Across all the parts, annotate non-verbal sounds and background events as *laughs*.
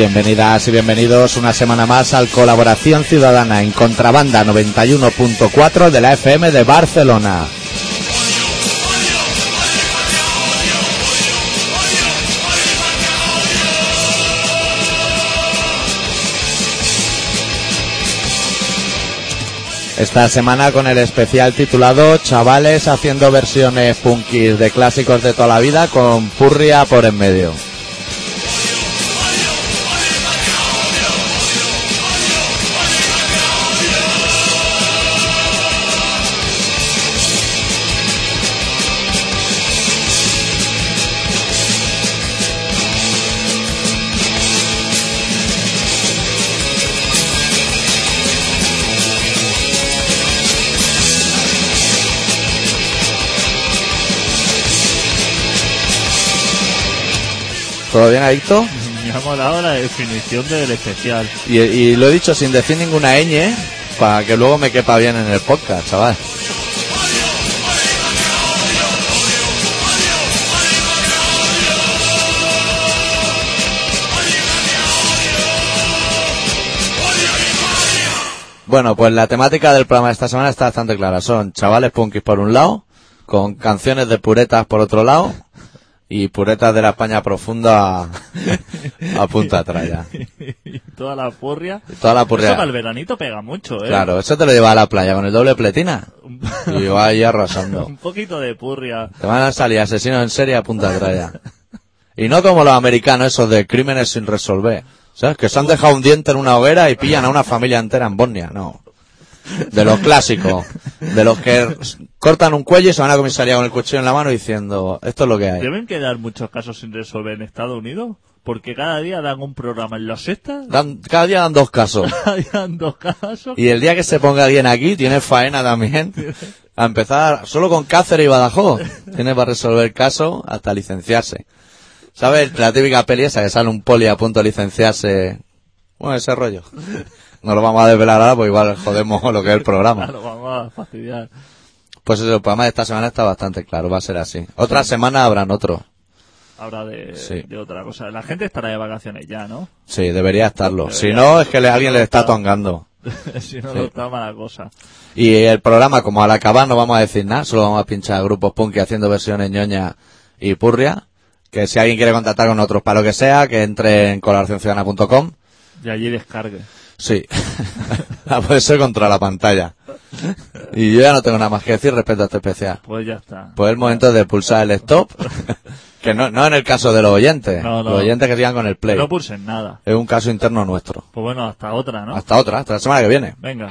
Bienvenidas y bienvenidos una semana más al Colaboración Ciudadana en Contrabanda 91.4 de la FM de Barcelona. Esta semana con el especial titulado Chavales haciendo versiones punkis de clásicos de toda la vida con Purria por en medio. ¿Todo bien, Adicto? *laughs* Me ha molado la definición del especial. Y, y lo he dicho sin decir ninguna ñ para que luego me quepa bien en el podcast, chaval. Bueno, pues la temática del programa de esta semana está bastante clara. Son chavales punkis por un lado, con canciones de puretas por otro lado, y puretas de la España profunda a, punta traya. y *laughs* toda la porria. Toda la Eso para purria. el veranito pega mucho, ¿eh? Claro, eso te lo lleva a la playa con el doble pletina. Y va ahí arrasando. *laughs* Un poquito de purria. Te van a salir asesinos en serie a punta traya. Y no como los americanos esos de crímenes sin resolver. ¿Sabes? Que se han dejado un diente en una hoguera y pillan a una familia entera en Bosnia. No. De los clásicos. De los que cortan un cuello y se van a comisaría con el cuchillo en la mano diciendo, esto es lo que hay. ¿Deben quedar muchos casos sin resolver en Estados Unidos? Porque cada día dan un programa en la sexta. Dan- cada día dan dos casos. *laughs* Cada día dan dos casos. Y el día que se ponga alguien aquí, tiene faena también. A empezar solo con Cáceres y Badajoz. Tiene para resolver el caso hasta licenciarse. ¿Sabes? La típica peli esa que sale un poli a punto de licenciarse. Bueno, ese rollo. No lo vamos a desvelar ahora porque igual jodemos lo que es el programa. *laughs* Claro, vamos a fastidiar. Pues eso, el programa de esta semana está bastante claro, va a ser así. Otra semana habrán otro. Ahora de, Sí. de otra cosa. La gente estará de vacaciones ya, ¿no? Sí, debería estarlo. Debería. Si no, es que le- alguien le está tongando. *laughs* si no, Sí. no está mala cosa. Y el programa, como al acabar no vamos a decir nada, solo vamos a pinchar grupos punk haciendo versiones ñoña y purria. Que si alguien quiere contactar con nosotros para lo que sea, que entre en colaboracionciudadana.com. Y allí descargue. Sí. *laughs* Ah, Puede ser contra la pantalla. Y yo ya no tengo nada más que decir respecto a este especial. Pues ya está. Pues el momento de pulsar el stop. *laughs* que no, no en el caso de los oyentes. No, no. Los oyentes que sigan con el play. No pulsen nada. Es un caso interno nuestro. Pues bueno, hasta otra, ¿no? Hasta otra, hasta la semana que viene. Venga.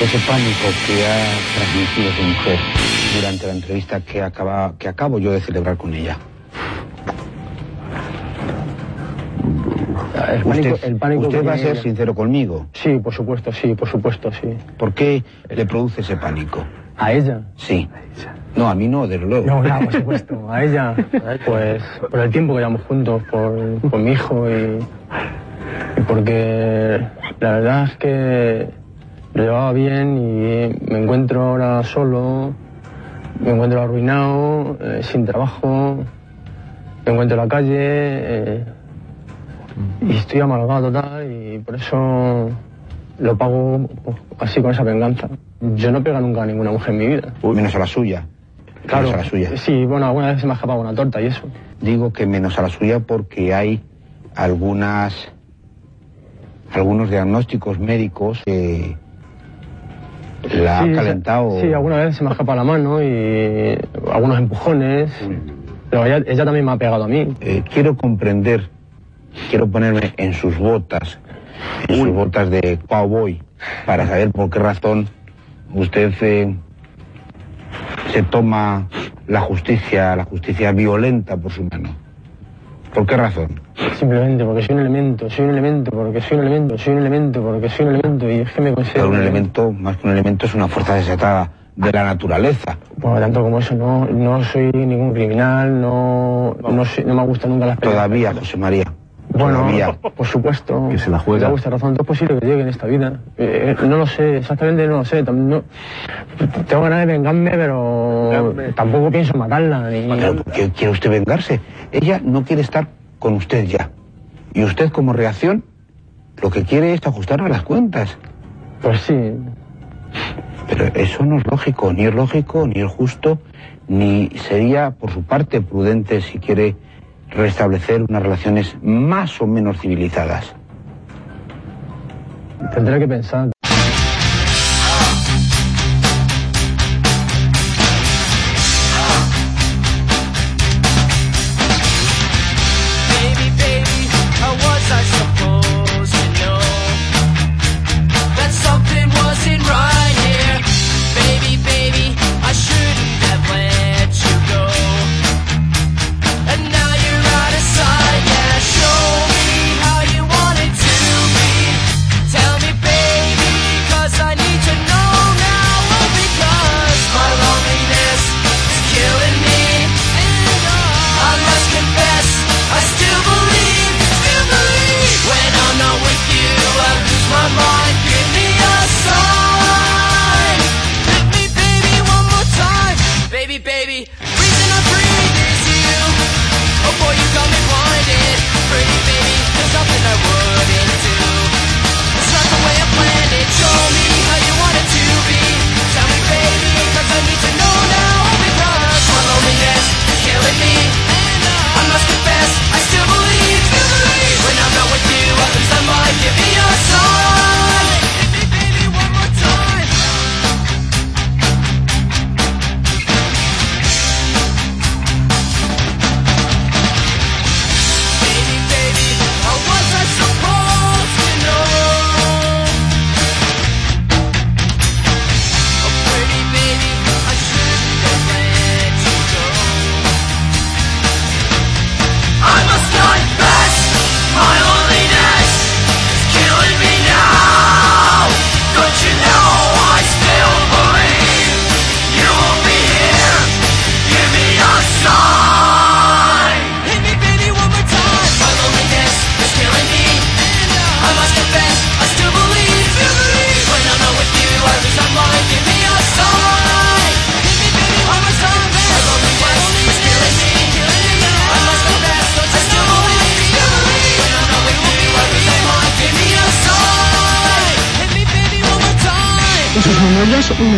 Ese pánico que ha transmitido su mujer durante la entrevista que, acaba, que acabo yo de celebrar con ella. El pánico, usted el pánico usted que va a ser ella. sincero conmigo. Sí, por supuesto, sí, por supuesto, sí. ¿Por qué le produce ese pánico? ¿A ella? Sí. No, a mí no, desde luego. No, claro, por supuesto. A ella, *laughs* pues, por el tiempo que llevamos juntos, por, por mi hijo y, y porque la verdad es que lo llevaba bien y me encuentro ahora solo, me encuentro arruinado, eh, sin trabajo, me encuentro en la calle eh, y estoy amargado total y por eso lo pago pues, así con esa venganza. Yo no pego nunca a ninguna mujer en mi vida. Menos a la suya. Claro, Menos a la suya. sí, bueno, alguna vez se me ha escapado una torta y eso. Digo que menos a la suya porque hay algunas algunos diagnósticos médicos que la sí, ha calentado. Sí, alguna vez se me ha escapado la mano y algunos empujones. Pero ella, ella también me ha pegado a mí. Eh, quiero comprender, quiero ponerme en sus botas, en sus botas de cowboy, para saber por qué razón usted eh, se toma la justicia, la justicia violenta por su mano. ¿Por qué razón? Simplemente porque soy un elemento, soy un elemento, porque soy un elemento, soy un elemento, porque soy un elemento y es que me Pero considero un elemento, más que un elemento, es una fuerza desatada de la naturaleza. Bueno, tanto como eso, no, no soy ningún criminal, no, no, soy- no me gustan nunca las peleas. Todavía, José María. Bueno, Todavía. *laughs* por supuesto. Que se la juega. Da vuestra razón. Es posible que llegue en esta vida. Eh, no lo sé, exactamente no lo sé. No- tengo ganas de vengarme, pero tampoco pienso matarla. Ni... Pero ¿por qué quiere usted vengarse? Ella no quiere estar con usted ya. Y usted como reacción lo que quiere es ajustarle las cuentas. Pues sí. Pero eso no es lógico, ni es lógico, ni es justo, ni sería por su parte prudente si quiere restablecer unas relaciones más o menos civilizadas. Tendré que pensar.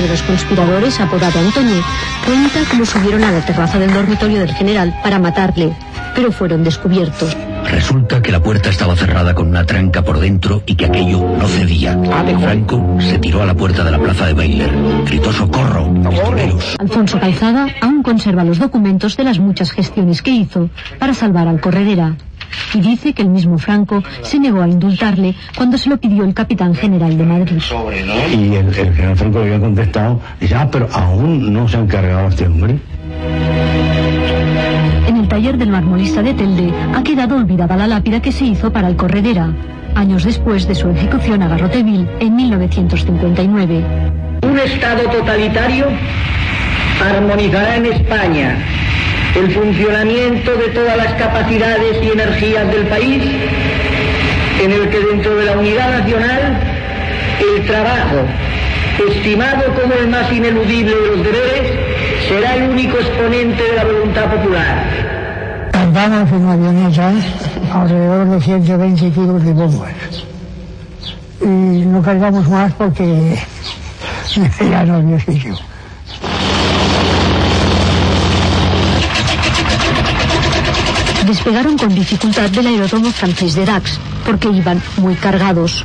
De los conspiradores, apodado Antonio, cuenta cómo subieron a la terraza del dormitorio del general para matarle, pero fueron descubiertos. Resulta que la puerta estaba cerrada con una tranca por dentro y que aquello no cedía. Franco se tiró a la puerta de la plaza de Baylor. Gritó socorro, pistoleros. Alfonso Calzada aún conserva los documentos de las muchas gestiones que hizo para salvar al Corredera. Y dice que el mismo Franco se negó a indultarle cuando se lo pidió el capitán general de Madrid. Y el, el general Franco le había contestado, dice, ah, pero aún no se han cargado a este hombre. En el taller del marmolista de Telde ha quedado olvidada la lápida que se hizo para el Corredera, años después de su ejecución a Garroteville en 1959. Un Estado totalitario armonizará en España el funcionamiento de todas las capacidades y energías del país, en el que dentro de la unidad nacional el trabajo, estimado como el más ineludible de los deberes, será el único exponente de la voluntad popular. Cargamos en avioneta alrededor de 120 kilos de bombas. Y no cargamos más porque ya no había sitio. Despegaron con dificultad del aeródromo francés de Dax, porque iban muy cargados.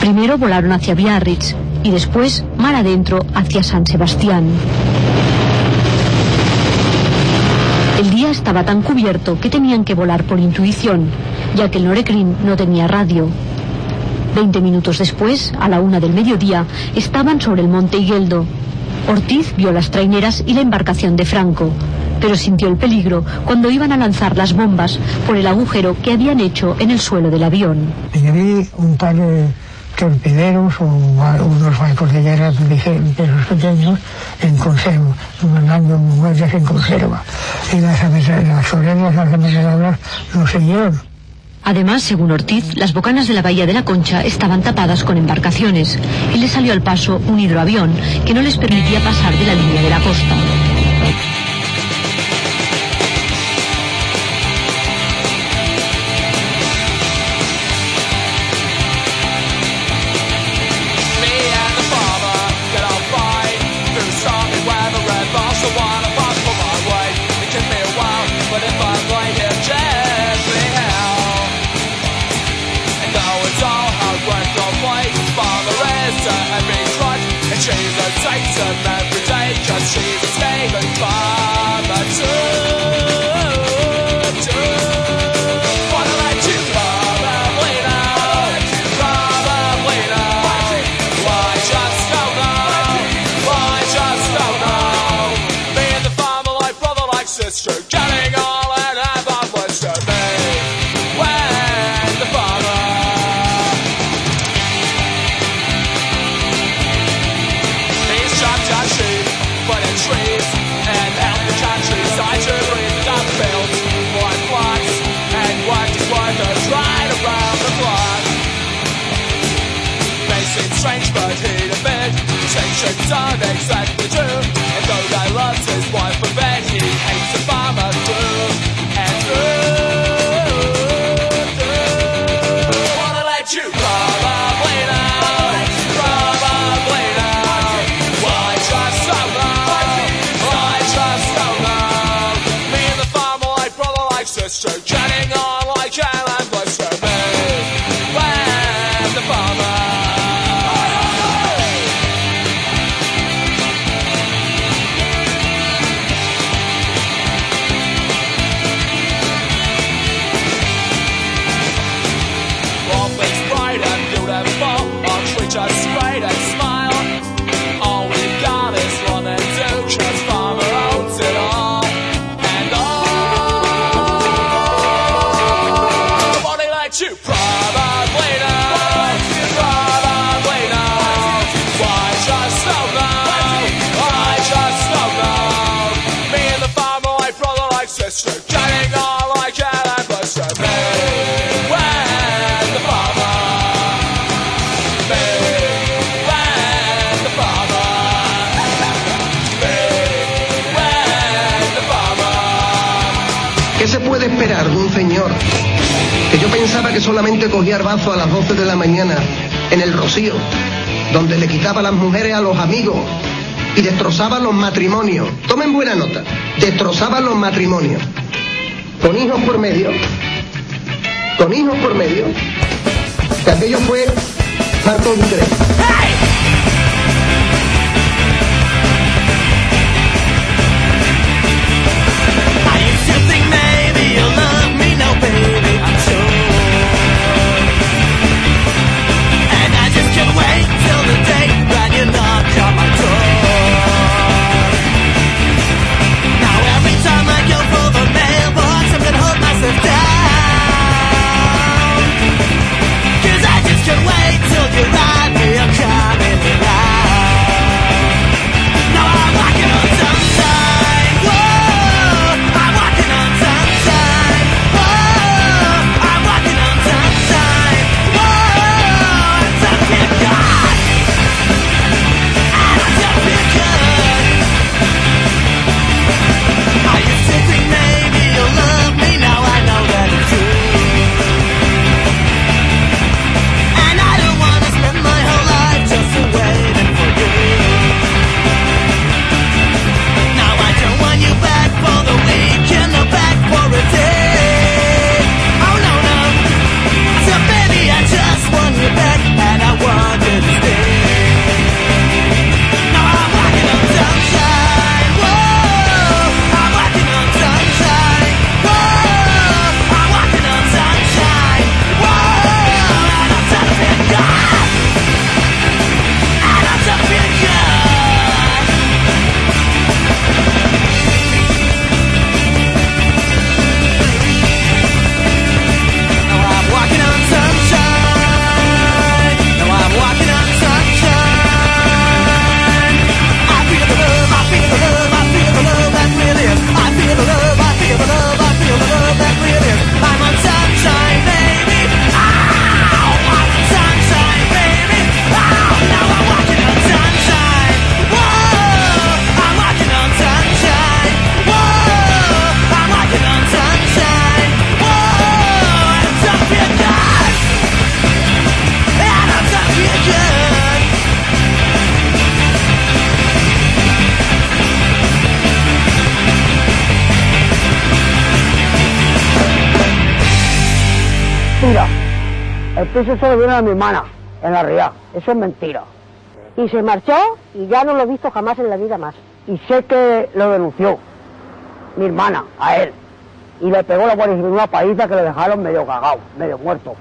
Primero volaron hacia Biarritz y después, mar adentro, hacia San Sebastián. El día estaba tan cubierto que tenían que volar por intuición, ya que el Norekrin no tenía radio. Veinte minutos después, a la una del mediodía, estaban sobre el monte Higueldo. Ortiz vio las traineras y la embarcación de Franco, pero sintió el peligro cuando iban a lanzar las bombas por el agujero que habían hecho en el suelo del avión. Y vi un par de torpederos o unos barcos de guerra de los pequeños en conserva, mandando muertes en conserva. Y las las soleras, las ametralladoras lo siguieron. Además, según Ortiz, las bocanas de la bahía de la Concha estaban tapadas con embarcaciones y le salió al paso un hidroavión que no les permitía pasar de la línea de la costa. Trudge, and she's a pensaba que solamente cogía arbazo a las 12 de la mañana en el Rocío, donde le quitaba las mujeres a los amigos y destrozaba los matrimonios? Tomen buena nota, destrozaba los matrimonios. Con hijos por medio, con hijos por medio, que aquello fue Marco Dutre. El piso se lo dieron a mi hermana, en la realidad. Eso es mentira. Y se marchó y ya no lo he visto jamás en la vida más. Y sé que lo denunció mi hermana a él. Y le pegó la Civil una paliza que le dejaron medio cagado, medio muerto.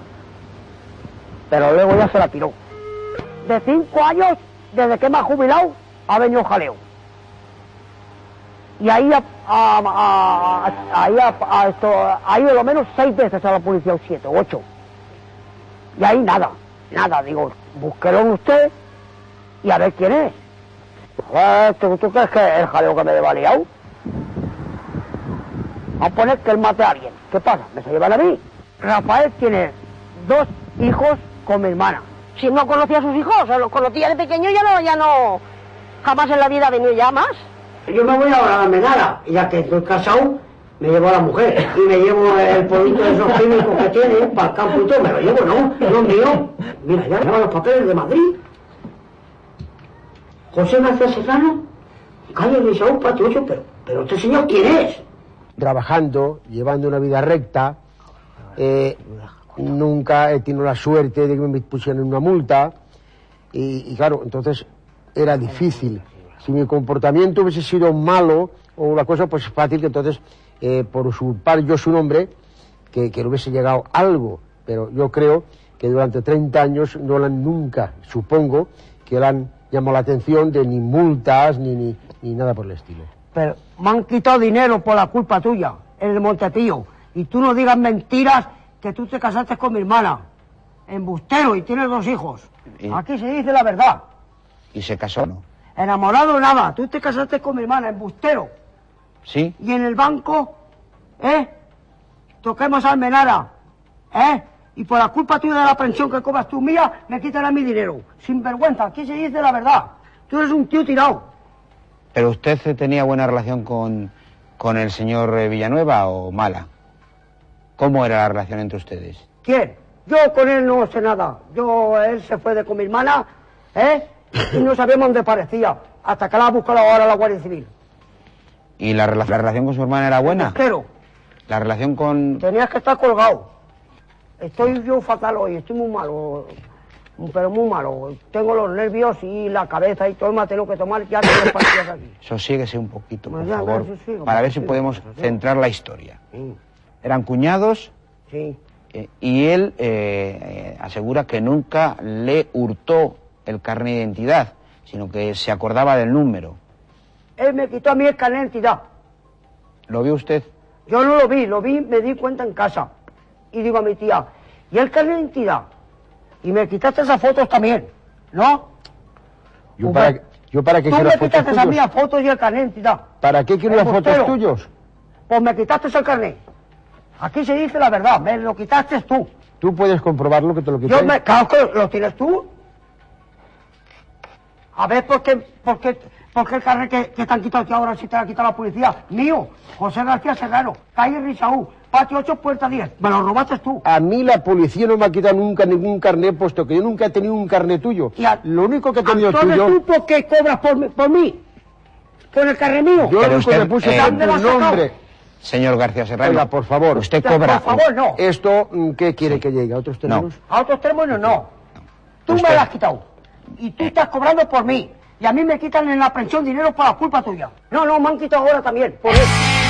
Pero luego ya se la tiró. De cinco años, desde que me ha jubilado, ha venido jaleo. Y ahí a- a- a- ahí a esto, ha ido lo menos seis veces a la policía, o siete, o ocho. Y ahí nada, nada. Digo, búsquelo usted y a ver quién es. A ver, ¿tú, tú crees que es el jaleo que me he liado? A poner que él mate a alguien. ¿Qué pasa? ¿Me se llevan a mí? Rafael tiene dos hijos con mi hermana. Si no conocía a sus hijos, los conocía de pequeño, ya no, ya no, jamás en la vida ha venido ya más. Yo me voy ahora a la menada, y ya que estoy casado, me llevo a la mujer y me llevo el producto de esos químicos que tiene para el campo y todo, me lo llevo, no, no es mío. Mira, ya lleva los papeles de Madrid. José García Serrano, calle de Saúl, patio 8, pero, pero este señor, ¿quién es? trabajando, llevando una vida recta. eh, nunca he tenido la suerte de que me pusieran una multa. Y, y claro, entonces era difícil. Si mi comportamiento hubiese sido malo o una cosa, pues fácil que entonces, eh, por usurpar yo su nombre, que, que le hubiese llegado algo. Pero yo creo que durante 30 años no le han nunca, supongo, que le han llamado la atención de ni multas ni, ni, ni nada por el estilo. Pero me han quitado dinero por la culpa tuya, en el Montetillo. Y tú no digas mentiras que tú te casaste con mi hermana. Embustero y tienes dos hijos. Y- Aquí se dice la verdad. ¿Y se casó no? Enamorado nada. Tú te casaste con mi hermana, embustero. Sí. Y en el banco, ¿eh? Toquemos almenara, ¿eh? Y por la culpa tuya de la pensión que cobras tú mía, me quitan a mi dinero. Sin vergüenza, aquí se dice la verdad. Tú eres un tío tirado. ¿Pero usted tenía buena relación con, con el señor eh, Villanueva o mala? ¿Cómo era la relación entre ustedes? ¿Quién? Yo con él no sé nada. Yo, él se fue de con mi hermana, ¿eh? Y no sabíamos dónde parecía. Hasta que la ha buscado ahora la Guardia Civil. ¿Y la, la relación con su hermana era buena? Embustero. ¿La relación con...? Tenías que estar colgado. Estoy yo fatal hoy, estoy muy malo. Pero muy malo. Tengo los nervios y la cabeza y todo ha tenido que tomar ya tres *coughs* pastillas aquí. Sosíguese un poquito, por Pues favor, sosiego, para ver si podemos sosiego. centrar la historia. Sí. Eran cuñados Sí. eh, y él eh, eh, asegura que nunca le hurtó el carnet de identidad, sino que se acordaba del número. Él me quitó a mí el carnet de identidad. ¿Lo vio usted? Yo no lo vi, lo vi, me di cuenta en casa. Y digo a mi tía, ¿y el carnet de identidad? Y me quitaste esas fotos también, ¿no? Yo para, yo para qué Tú quiero me las fotos quitaste a mí las fotos y el carnet de identidad. ¿Para qué quiero las fotos tuyos? Pues me quitaste el carnet. Aquí se dice la verdad, me lo quitaste tú. Tú puedes comprobarlo que te lo quité. Yo me claro que lo tienes tú. A ver por qué, por qué, por qué el carnet que, que te han quitado ahora si te lo ha quitado la policía. Mío, José García Serrano, calle Risaú, patio 8, puerta 10. Me lo robaste tú. A mí la policía no me ha quitado nunca ningún carnet, puesto que yo nunca he tenido un carnet tuyo. Y a- Lo único que he tenido Entonces tuyo... tú por qué cobras por, mí- por mí. Con el carnet mío. Yo Pero lo único que usted, le puse eh, nombre. Señor García Serrano. Oiga, por favor. Usted Por cobra... favor, no. Esto, mm, ¿qué quiere que llegue? ¿A otros términos? A otros términos no. Tú Usted- me lo has quitado. Y tú estás cobrando por mí. Y a mí me quitan en la pensión dinero por la culpa tuya. No, no, me han quitado ahora también. Por eso.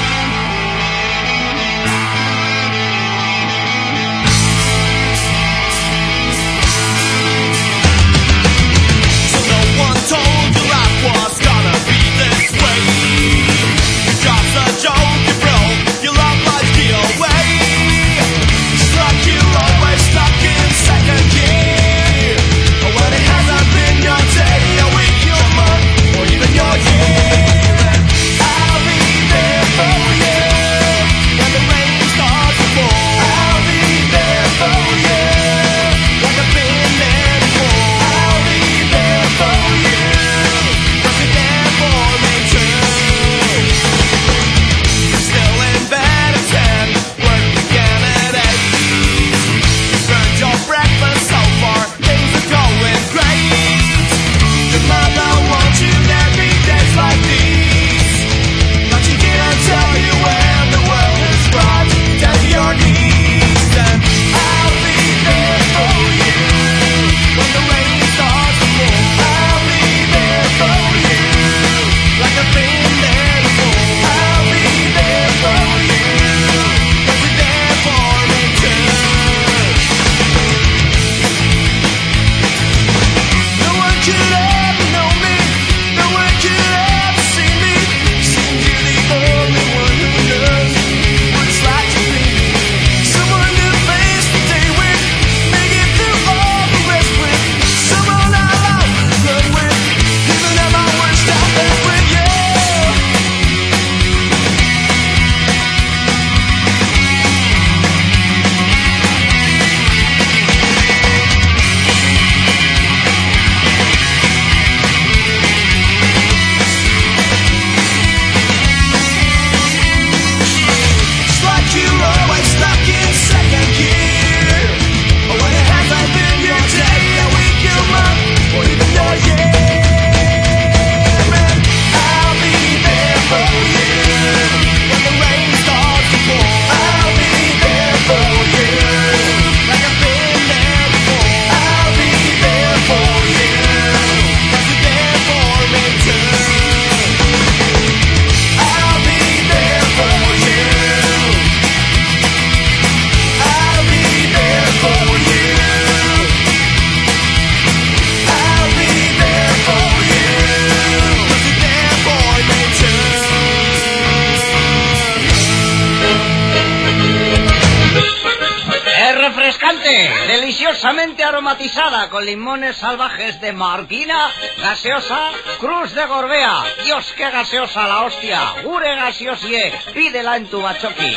Aromatizada con limones salvajes de Marquina, gaseosa, Cruz de Gorbea. Dios, qué gaseosa la hostia. Ure gaseosie, pídela en tu bachoqui.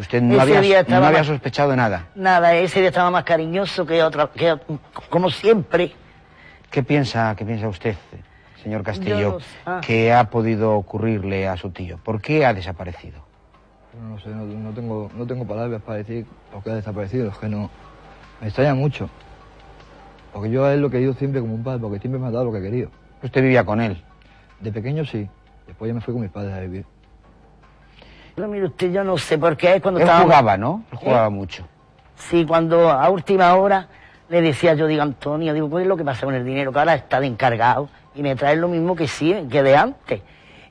Usted no, Ese había, día no había sospechado de nada. Nada, ese día estaba más cariñoso que otra, que, como siempre. ¿Qué piensa, qué piensa usted, señor Castillo, sé. Ah. que ha podido ocurrirle a su tío? ¿Por qué ha desaparecido? No sé, no, no tengo, no tengo palabras para decir lo que ha desaparecido, es que no. Me extraña mucho. Porque yo a él lo he querido siempre como un padre, porque siempre me ha dado lo que he querido. ¿Usted vivía con él? De pequeño sí. Después ya me fui con mis padres a vivir. Pero mire usted, yo no sé por qué es cuando Él estaba... jugaba, ¿no? Él jugaba ¿Eh? mucho. Sí, cuando a última hora le decía yo, digo, Antonio, digo, ¿cuál es lo que pasa con el dinero? Que ahora está de encargado y me trae lo mismo que sí, que de antes.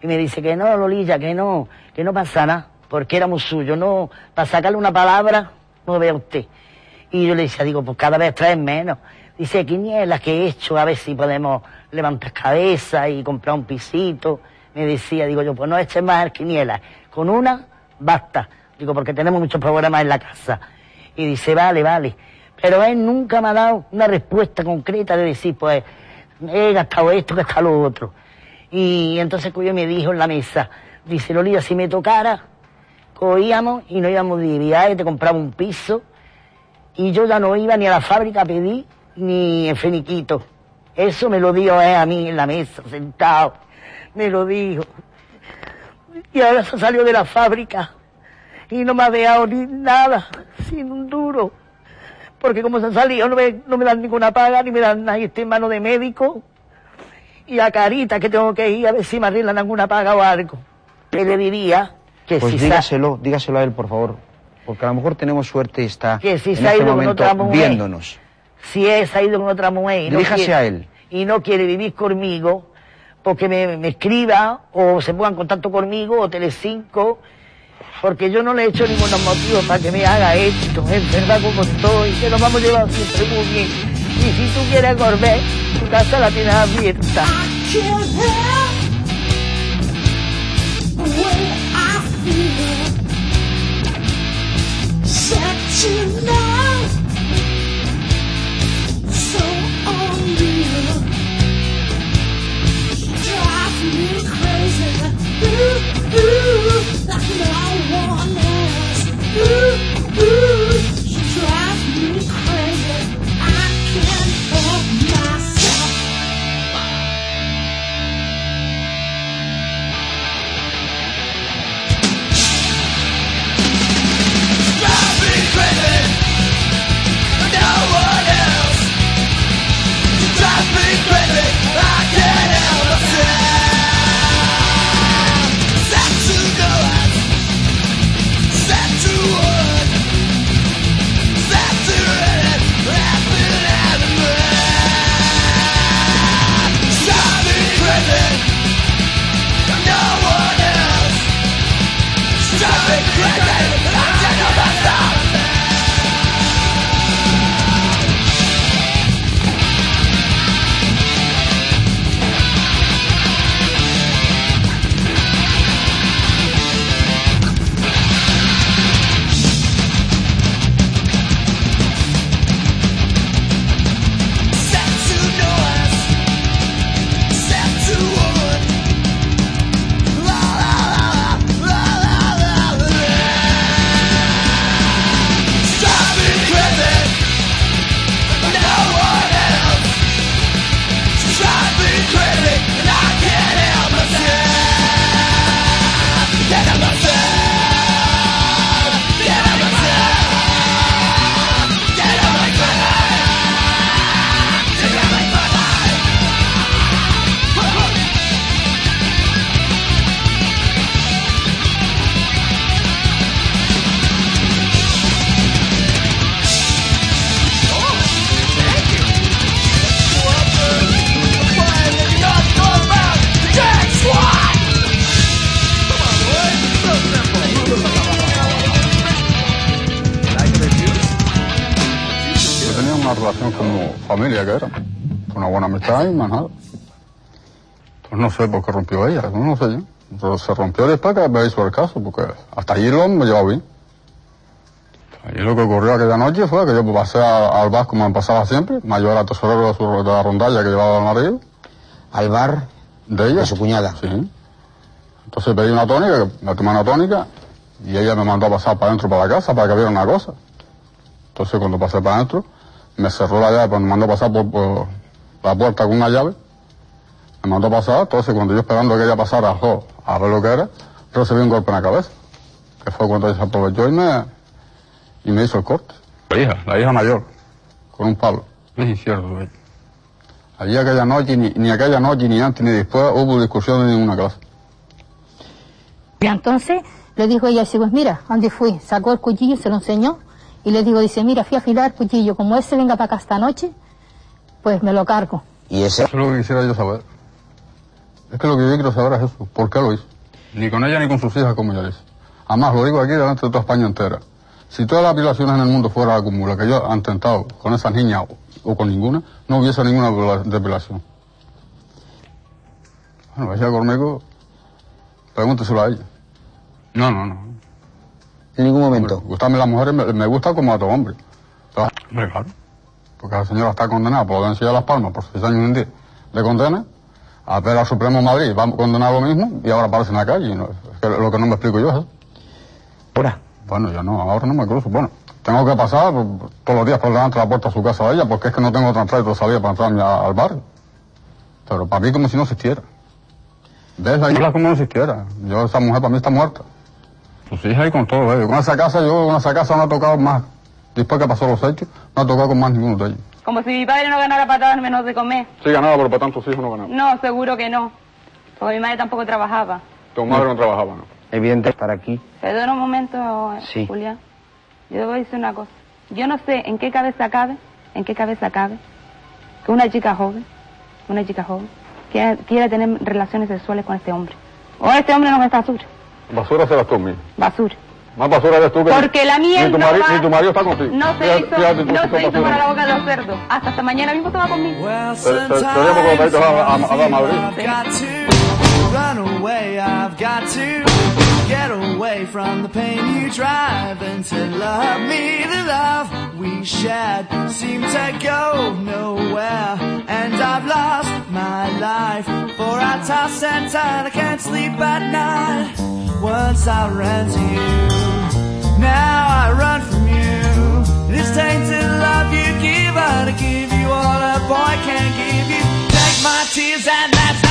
Y me dice que no, Lolilla, que no, que no pasa nada, porque éramos suyos, no, para sacarle una palabra, no vea usted. Y yo le decía, digo, pues cada vez traen menos. Dice, quinielas que he hecho, a ver si podemos levantar cabeza y comprar un pisito. Me decía, digo yo, pues no eches más quinielas, con una basta. Digo, porque tenemos muchos problemas en la casa. Y dice, vale, vale. Pero él nunca me ha dado una respuesta concreta de decir, pues, he gastado esto, he gastado lo otro. Y entonces Cuyo me dijo en la mesa, dice, Lolita, si me tocara, cogíamos y nos íbamos de viaje, te compraba un piso, y yo ya no iba ni a la fábrica a pedir, ni en feniquito. Eso me lo dijo él a mí en la mesa, sentado. Me lo dijo. Y ahora se salió de la fábrica y no me ha dejado ni nada, sin un duro. Porque como se ha salido no me, no me dan ninguna paga, ni me dan nada, y estoy en mano de médico. y a Carita que tengo que ir a ver si me arreglan alguna paga o algo. Que le diría que Pues si se- dígaselo, dígaselo a él, por favor. Porque a lo mejor tenemos suerte y está Que si en se ha este ido con momento otra mujer. viéndonos. si es, ha ido con otra mujer y no, quiere, a él. y no quiere vivir conmigo, porque me, escriba o se ponga en contacto conmigo o Telecinco, porque yo no le he hecho ningún motivo para que me haga esto, es verdad como estoy, que nos vamos llevando siempre muy bien. Y si tú quieres volver, tu casa la tienes abierta. ooh, that's what I want. Ooh. No sé por qué rompió ella, no, no sé yo. Pero se rompió después que me hizo el caso, porque hasta allí lo me llevaba bien. Y lo que ocurrió aquella noche fue que yo pasé a- al bar como me pasaba siempre, mayor era tesorero de, su- de la rondalla que llevaba el marido. ¿Al bar? De ella. De su cuñada. Sí. Entonces pedí una tónica, me tomé una tónica, y ella me mandó a pasar para adentro para la casa para que viera una cosa. Entonces cuando pasé para adentro, me cerró la llave, pues me mandó a pasar por, por la puerta con una llave, me mandó a pasar, entonces cuando yo esperando que ella pasara jo, a ver lo que era, recibí un golpe en la cabeza, que fue cuando ella se aprovechó y me, y me hizo el corte. La hija, la hija mayor, con un palo. Es cierto, güey. Allí aquella noche, ni, ni aquella noche, ni antes, ni después, hubo discusión en ninguna clase. Y entonces le dijo ella, dice, pues mira, ¿dónde fui? Sacó el cuchillo, se lo enseñó y le digo, dice, mira, fui a afilar el cuchillo, como ese venga para acá esta noche, pues me lo cargo. ¿Y ese? Eso es lo que quisiera yo saber. Es que lo que yo quiero saber es eso. ¿Por qué lo hizo? Ni con ella ni con sus hijas como ella lo hizo. Además, lo digo aquí delante de toda España entera. Si todas las violaciones en el mundo fueran como la que yo he intentado con esas niñas o, o con ninguna, no hubiese ninguna depilación. Bueno, ella conmigo, pregúnteselo a ella. No, no, no. En ningún momento. Gustarme las mujeres me, me gusta como a todo hombre. Hombre, claro. Porque la señora está condenada por la de Las Palmas por seis años y un día de condena. A ver al Supremo Madrid va a condenar lo mismo y ahora aparece en la calle. no- es que lo que no me explico yo es eso. ¿Ahora? Bueno, yo no, ahora no me cruzo. Bueno, tengo que pasar todos los días por delante de la puerta de su casa de ella porque es que no tengo otra salida para entrar a- al barrio. Pero para mí como si no existiera. ¿Ves? Ahí como no existiera. Yo, esa mujer para mí está muerta. Sus hijas y con todo ellos. Con esa casa, yo con esa casa no he tocado más. Después que pasó los hechos, no he tocado con más ninguno de ellos. Como si mi padre no ganara para darme menos de comer. Sí, ganaba, pero para tantos hijos no ganaba. No, seguro que no. Porque mi madre tampoco trabajaba. Tu madre no trabajaba, ¿no? Evidente estar aquí. Perdona un momento, Sí. Julián. Yo te voy a decir una cosa. Yo no sé en qué cabeza cabe, en qué cabeza cabe, que una chica joven, una chica joven, quiera, quiera tener relaciones sexuales con este hombre. O este hombre no es basura, Basura serás tú mismo. basura. Más basura eres tú que... Porque la miel ni tu, mari- va- ni tu marido está contigo. No se Fíjate- hizo, fíjate no se hizo para la boca de los cerdos. Hasta hasta mañana mismo se va conmigo. Seríamos colocaditos a, a, a, a Madrid. I've got to run away, I've got to get away from the pain you drive and to love me. The love we shared seemed to go nowhere, and I've lost my life. For I toss and turn, I can't sleep at night. Once I ran to you, now I run from you. This tainted love you give, I give you all a boy can't give you. Take my tears, and that's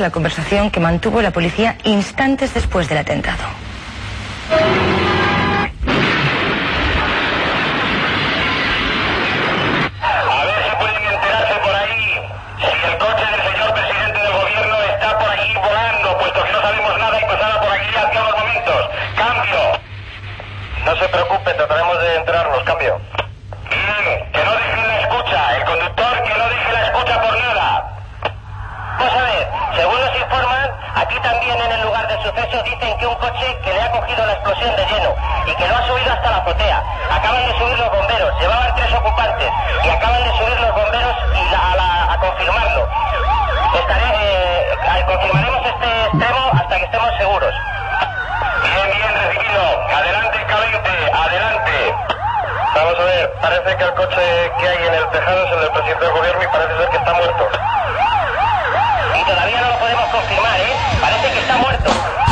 la conversación que mantuvo la policía instantes después del atentado. A ver si pueden enterarse por ahí si el coche del señor presidente del gobierno está por allí volando, puesto que no sabemos nada y pasará por aquí hace unos momentos. Cambio. No se preocupe, trataremos de enterarnos. Cambio. Bien, que no dejen la escucha. El conductor que no deje la escucha por nada. Vamos a ver, según nos informan, aquí también en el lugar del suceso dicen que un coche que le ha cogido la explosión de lleno y que lo ha subido hasta la azotea. Acaban de subir los bomberos, llevaban tres ocupantes y acaban de subir los bomberos a, la- a confirmarlo. Estaré, eh, confirmaremos este extremo hasta que estemos seguros. Bien, bien recibido. Adelante, K20, adelante. Vamos a ver. coche que hay en el tejado es el del presidente del gobierno y parece ser que está muerto. Y todavía no lo podemos confirmar, ¿eh? Parece que está muerto.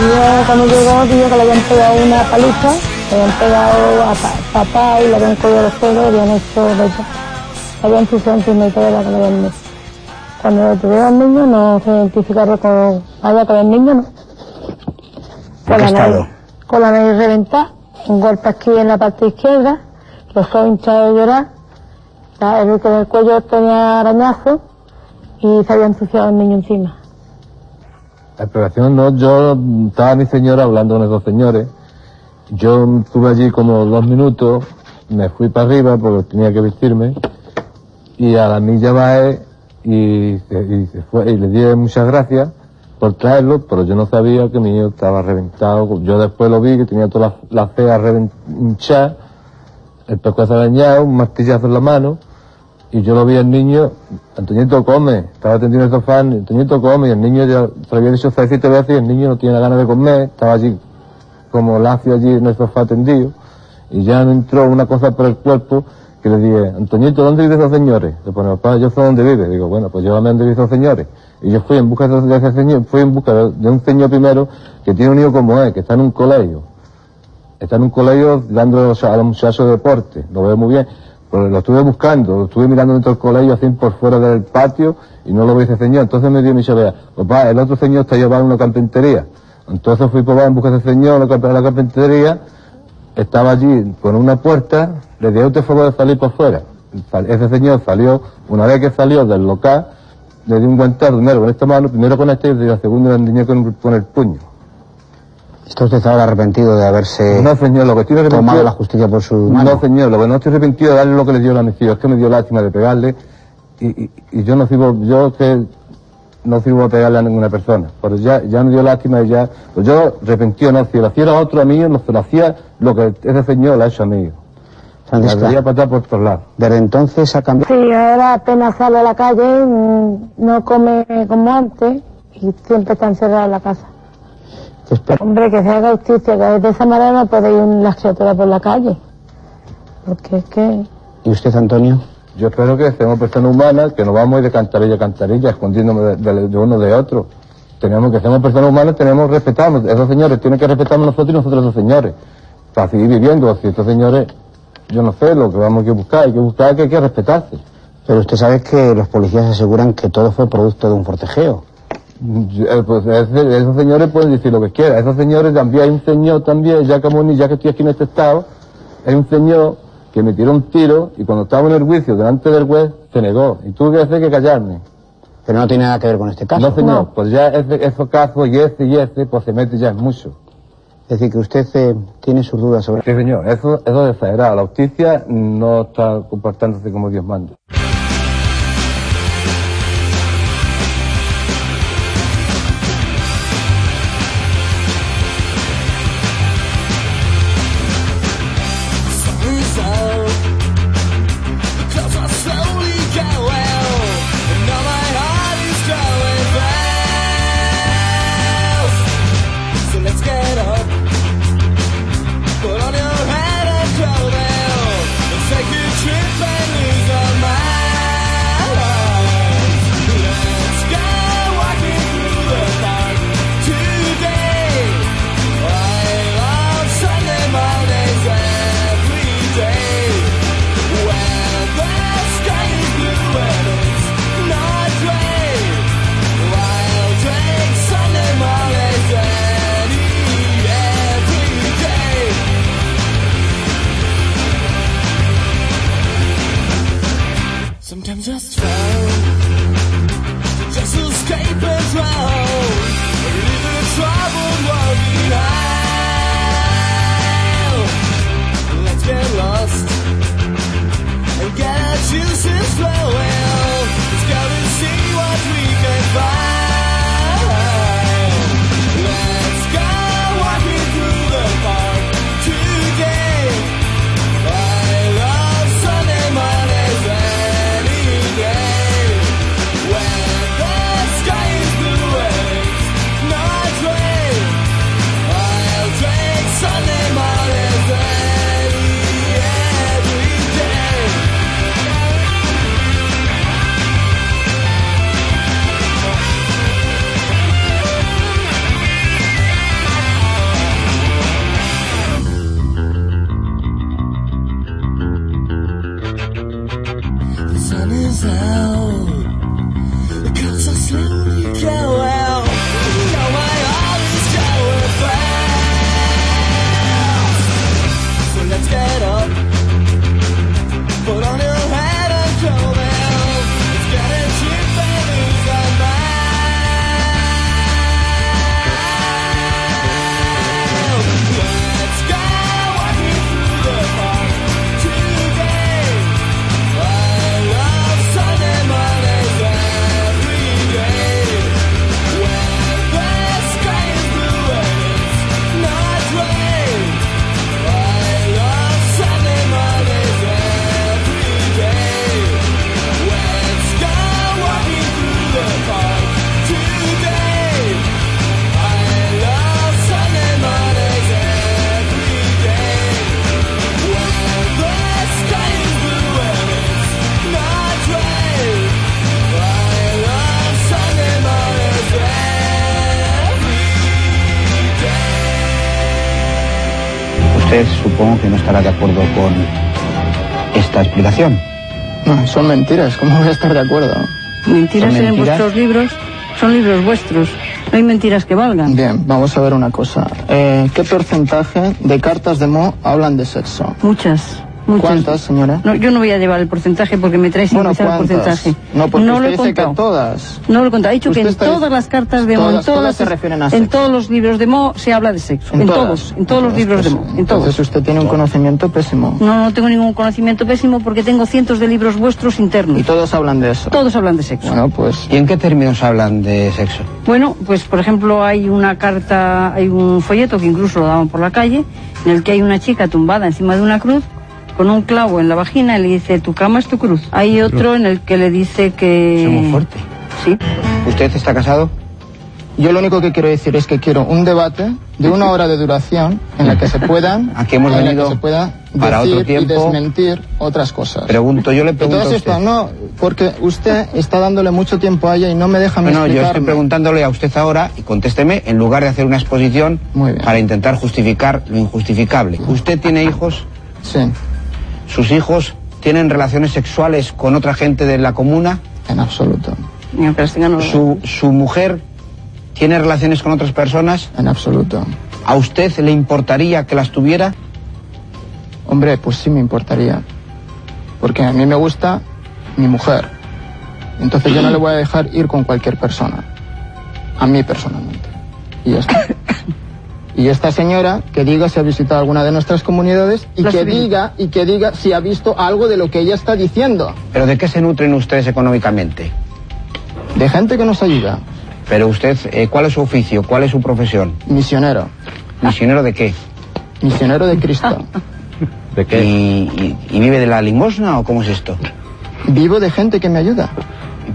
Yo cuando llegó vio que le habían pegado una paliza, le habían pegado a pa- papá y le habían cogido los pelos, le habían hecho de todo. Le habían puesto encima y todo la que le habían hecho. Cuando detuvieron al niño no se identificaron con allá con el niño, ¿no? Con la, nariz, con la nariz reventada, un golpe aquí en la parte izquierda, los ojos hinchados de llorar, el, el cuello tenía arañazo y se había ensuciado el niño encima. La exploración no, yo estaba mi señora hablando con esos señores. Yo estuve allí como dos minutos, me fui para arriba porque tenía que vestirme y a la milla bajé y, fue y le di muchas gracias por traerlo, pero yo no sabía que mi hijo estaba reventado. Yo después lo vi que tenía toda la, la fea reven- hinchada, el pescuezo dañado, un martillazo en la mano y yo lo vi al niño, Antoñito come, estaba tendido en el sofá, Antoñito come, y el niño ya se lo había dicho seis, siete veces y el niño no tiene ganas de comer, estaba allí como lacio allí en el sofá tendido, y ya entró una cosa por el cuerpo que le dije, Antoñito, ¿dónde viven esos señores? Le pone, papá, yo sé dónde vive. Digo, bueno, pues llévame donde viven esos señores. Y yo fui en busca de ese señor, fui en busca de, un señor primero que tiene un hijo como él, que está en un colegio. Está en un colegio dando a los muchachos deporte, lo veo muy bien. Pero lo estuve buscando, lo estuve mirando dentro del colegio, así por fuera del patio, y no lo vi ese señor. Entonces me dio mi chavea, papá, el otro señor está llevando una carpintería. Entonces fui por en busca de ese señor, a la carpintería, estaba allí con una puerta, le dije, usted favor de salir por fuera. Ese señor salió, una vez que salió del local, le di un guantazo primero con esta mano, primero con esta y la segunda le con, con el puño. ¿Está usted ahora arrepentido de haberse No, señor, lo que estoy arrepentido... tomado la justicia por su mano? No, señor, lo que no estoy arrepentido de darle lo que le dio a mis hijos, es que me dio lástima de pegarle y, y, y yo no sirvo, yo que no sirvo a pegarle a ninguna persona, pero ya, ya me dio lástima y ya, pues yo arrepentido no, si lo hiciera otro a mí, no se lo hacía lo que ese señor le ha hecho a mí. La patar por todos lados. Desde entonces ha cambiado. Sí, ahora apenas sale a la calle, mm, no come como antes y siempre está encerrado en la casa. Hombre, que se haga justicia, que de esa manera no puede ir las criaturas por la calle. Porque es que... ¿Y usted, Antonio? Yo espero que seamos personas humanas, que no vamos a ir de cantarilla a cantarilla, escondiéndome de, de- de uno de otro. Tenemos que ser personas humanas, tenemos que respetarnos. Esos señores tienen que respetarnos nosotros y nosotros a esos señores. Para seguir viviendo. Si estos señores, yo no sé lo que vamos a buscar, hay que buscar que hay que respetarse. Pero usted sabe que los policías aseguran que todo fue producto de un forcejeo. Eh, Pues ese- esos señores pueden decir lo que quieran. Esos señores también, hay un señor también, ya que, ya que estoy aquí en este estado, hay un señor que me tiró un tiro y cuando estaba en el juicio delante del juez se negó y tuve que hacer que callarme. Pero no tiene nada que ver con este caso. No, señor, pues ya ese, esos casos y ese y ese, pues se mete ya en mucho. Es decir, que usted eh, tiene sus dudas sobre... Sí, señor, eso, eso es exagerado. La justicia no está comportándose como Dios manda. Que no estará de acuerdo con esta explicación. No, son mentiras. ¿Cómo voy a estar de acuerdo? Mentiras ¿Son en vuestros libros son libros vuestros. No hay mentiras que valgan. Bien, vamos a ver una cosa. Eh, ¿Qué porcentaje de cartas de Mo hablan de sexo? Muchas. Muchas. ¿Cuántas, señora? No, yo no voy a llevar el porcentaje porque me traes sin Bueno, el porcentaje. No, porque no usted lo he dice que contado. todas. No lo he contado. He dicho que en está- todas las cartas de Mo, en Todas- todas, se refieren a en todos los libros de Mo se habla de sexo. En, todos, en todos los libros de Mo, en todos. Entonces usted tiene un conocimiento pésimo. No, no tengo ningún conocimiento pésimo porque tengo cientos de libros vuestros internos. Y todos hablan de eso. Todos hablan de sexo. Bueno, pues... ¿Y en qué términos hablan de sexo? Bueno, pues por ejemplo hay una carta, hay un folleto que incluso lo daban por la calle, en el que hay una chica tumbada encima de una cruz con un clavo en la vagina y le dice, tu cama es tu cruz. Hay otro en el que le dice que... muy fuerte. Sí. ¿Usted está casado? Yo lo único que quiero decir es que quiero un debate de una hora de duración en la que se puedan *laughs* Aquí hemos en la venido que se pueda para decir otro tiempo. y desmentir otras cosas. Pregunto, yo le pregunto Entonces, a usted. no, porque usted está dándole mucho tiempo a ella y no me deja No, no, yo estoy preguntándole a usted ahora y contésteme en lugar de hacer una exposición para intentar justificar lo injustificable. ¿Usted tiene hijos? Sí. ¿Sus hijos tienen relaciones sexuales con otra gente de la comuna? En absoluto. ¿Su, ¿Su mujer tiene relaciones con otras personas? En absoluto. ¿A usted le importaría que las tuviera? Hombre, pues sí me importaría. Porque a mí me gusta mi mujer. Entonces yo no le voy a dejar ir con cualquier persona. A mí personalmente. Y ya está. *coughs* Y esta señora que diga si ha visitado alguna de nuestras comunidades y que diga y que diga si ha visto algo de lo que ella está diciendo. ¿Pero de qué se nutren ustedes económicamente? De gente que nos ayuda. Pero usted, eh, ¿cuál es su oficio? ¿Cuál es su profesión? Misionero. ¿Misionero de qué? Misionero de Cristo. *laughs* ¿De qué? ¿Y, y- y vive de la limosna o cómo es esto? Vivo de gente que me ayuda.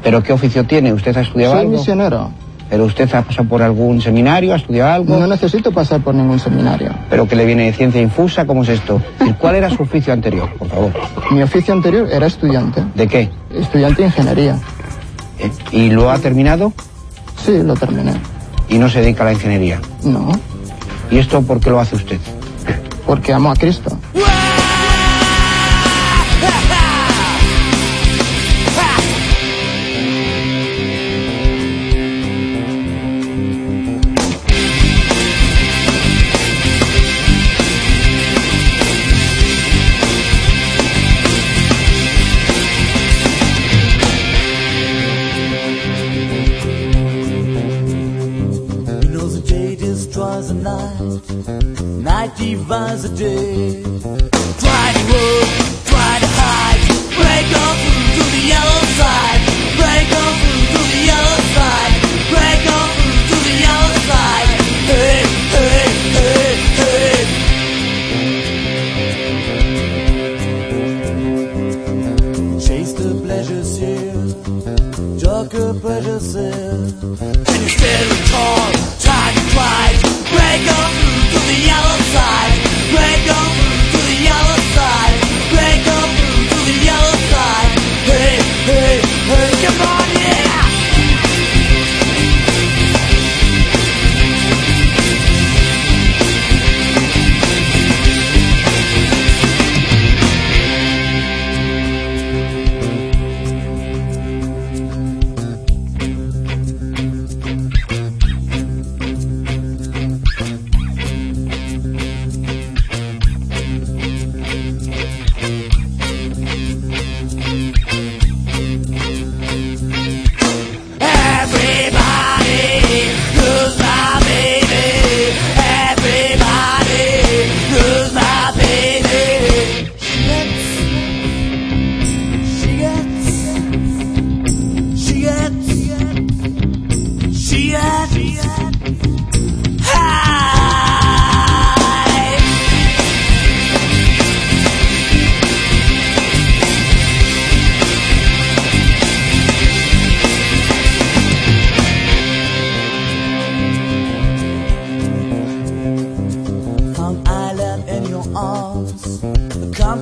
¿Pero qué oficio tiene? ¿Usted ha estudiado Soy algo? misionero. ¿Pero usted ha pasado por algún seminario? ¿Ha estudiado algo? No necesito pasar por ningún seminario. ¿Pero que le viene de ciencia infusa? ¿Cómo es esto? ¿Y ¿Cuál era su oficio anterior, por favor? Mi oficio anterior era estudiante. ¿De qué? Estudiante de ingeniería. Eh, ¿Y lo ha terminado? Sí, lo terminé. ¿Y no se dedica a la ingeniería? No, ¿Y esto por qué lo hace usted? porque amo a Cristo. Night, night divides the day. Try to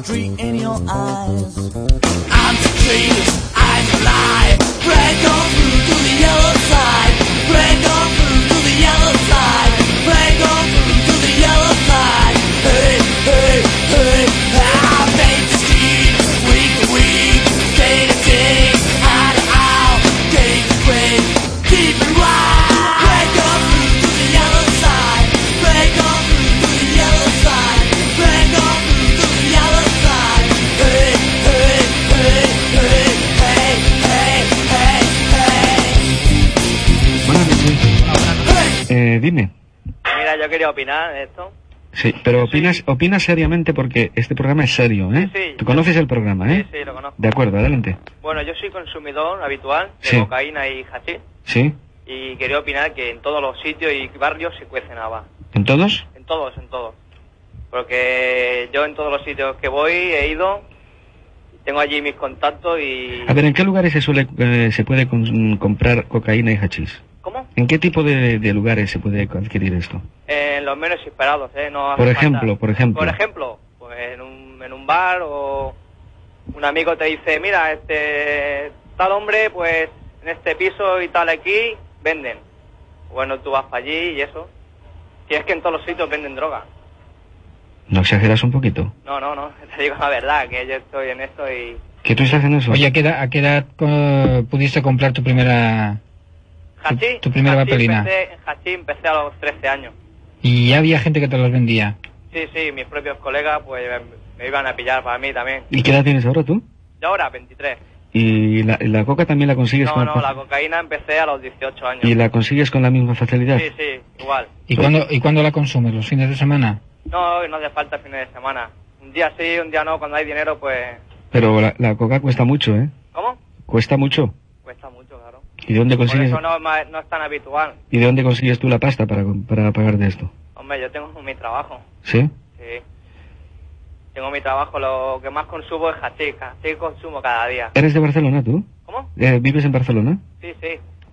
country in your eyes. I'm the dreams, I'm lie. Break on through to the other side. Quería opinar de esto. Sí, pero opinas, opinas seriamente porque este programa es serio, ¿eh? Sí, sí. Tú conoces el programa, ¿eh? Sí, sí, lo conozco. De acuerdo, adelante. Bueno, yo soy consumidor habitual de cocaína y hachís ¿Sí? y quería opinar que en todos los sitios y barrios se cuecen habas. ¿En todos? En todos, en todos. Porque yo en todos los sitios que voy he ido, tengo allí mis contactos y... A ver, ¿en qué lugares se suele eh, se puede comprar cocaína y hachís? ¿Cómo? ¿En qué tipo de, de lugares se puede adquirir esto? En los menos esperados, ¿eh? No hace Por falta- ejemplo, por ejemplo. Por ejemplo, pues en un, en un bar o un amigo te dice, mira, este tal hombre, pues en este piso y tal aquí, venden. Bueno, tú vas para allí y eso. Si es que en todos los sitios venden droga. ¿No exageras un poquito? No, no, no, *laughs* te digo la verdad, que yo estoy en esto y... ¿Que tú estás en eso? Oye, ¿a qué edad, a qué edad, pudiste comprar tu primera... Hachí, tu primera hachí papelina. Empecé, hachí empecé a los 13 años. Y ya había gente que te los vendía. Sí, sí, mis propios colegas pues me, iban a pillar para mí también. ¿Y qué edad tienes ahora tú? Yo ahora, 23. ¿Y la, la coca también la consigues No, con no, la cocaína empecé a los 18 años. ¿Y la consigues con la misma facilidad? Sí, sí, igual. ¿Y cuándo, ¿Y cuándo la consumes? ¿Los fines de semana? No, no hace falta fines de semana. Un día sí, un día no, cuando hay dinero pues... Pero la, la coca cuesta mucho, ¿eh? ¿Cómo? Cuesta mucho. Cuesta mucho. ¿Y de dónde Por consigues, eso no, es ma- no es tan habitual. ¿y de dónde consigues tú la pasta para, para pagar de esto? Hombre, yo tengo mi trabajo. ¿Sí? Sí. Tengo mi trabajo, lo que más consumo es hachís. Hachís consumo cada día. ¿Eres de Barcelona tú? ¿Cómo? Eh, ¿Vives en Barcelona? Sí, sí.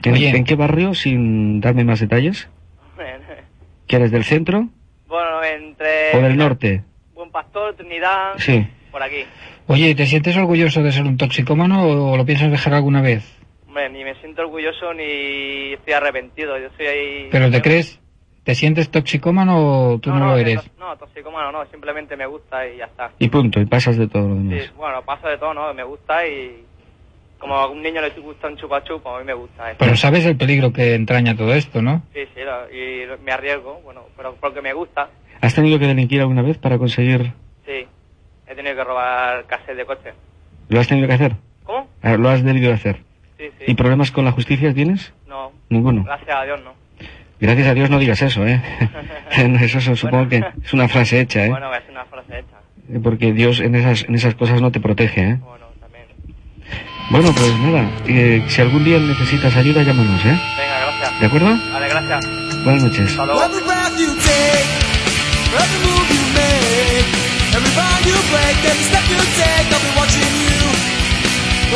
¿En, en qué barrio, sin darme más detalles? *laughs* ¿Que eres del centro bueno, entre... o del norte? Buen Pastor, Trinidad... Sí. Por aquí. Oye, ¿te sientes orgulloso de ser un toxicómano o lo piensas dejar alguna vez? Hombre, ni me siento orgulloso ni estoy arrepentido. Yo soy ahí... ¿Pero te crees? ¿Te sientes toxicómano o tú no, lo que eres? No, toxicómano no, simplemente me gusta y ya está. Y punto, y pasas de todo lo demás. Sí, bueno, pasa de todo, ¿no? Me gusta y... Como a un niño le gusta un chupa chup, a mí me gusta. Pero sabes el peligro que entraña todo esto, ¿no? Sí, sí, lo- y me arriesgo, bueno, pero porque me gusta, ¿Has tenido que delinquir alguna vez para conseguir... sí. He tenido que robar cassette de coche. ¿Lo has tenido que hacer? ¿Cómo? Ah, ¿Lo has debido hacer? Sí, sí. ¿Y problemas con la justicia tienes? No. Ninguno. Gracias a Dios, no. Gracias a Dios no digas eso, ¿eh? *laughs* *laughs* eso, eso supongo que es una frase hecha, ¿eh? Bueno, es una frase hecha. Eh, Porque Dios en esas, en esas cosas no te protege, ¿eh? Bueno, también. Bueno, pues nada, eh, si algún día necesitas ayuda, llámanos, ¿eh? Venga, gracias. ¿De acuerdo? Vale, gracias. Buenas noches. Hasta luego.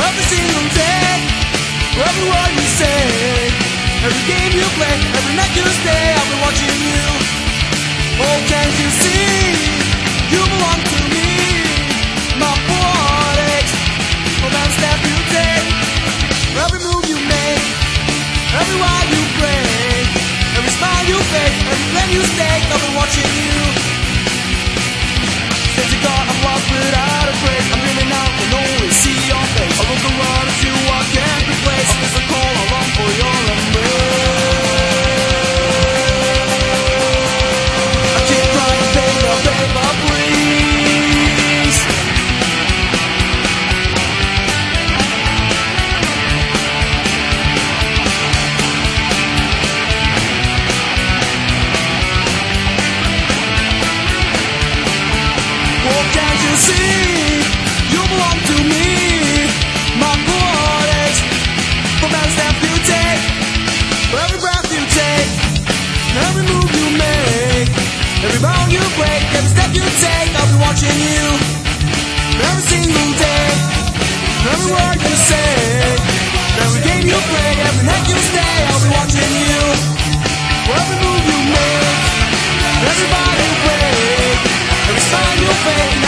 Every every game you play, every night you stay, I'll be watching you. Oh, can't you see? You belong to me. My aches for every step you take, every move you make, every word you break. Every smile you fake, every plan you stake, I've been watching you. Since you thought I'm lost without a trace, I'm dreaming out and only see your face. I look around word you say. Every game you play, every night you stay, I'll be watching you. For every move you make, everybody wait. Every sign you fake.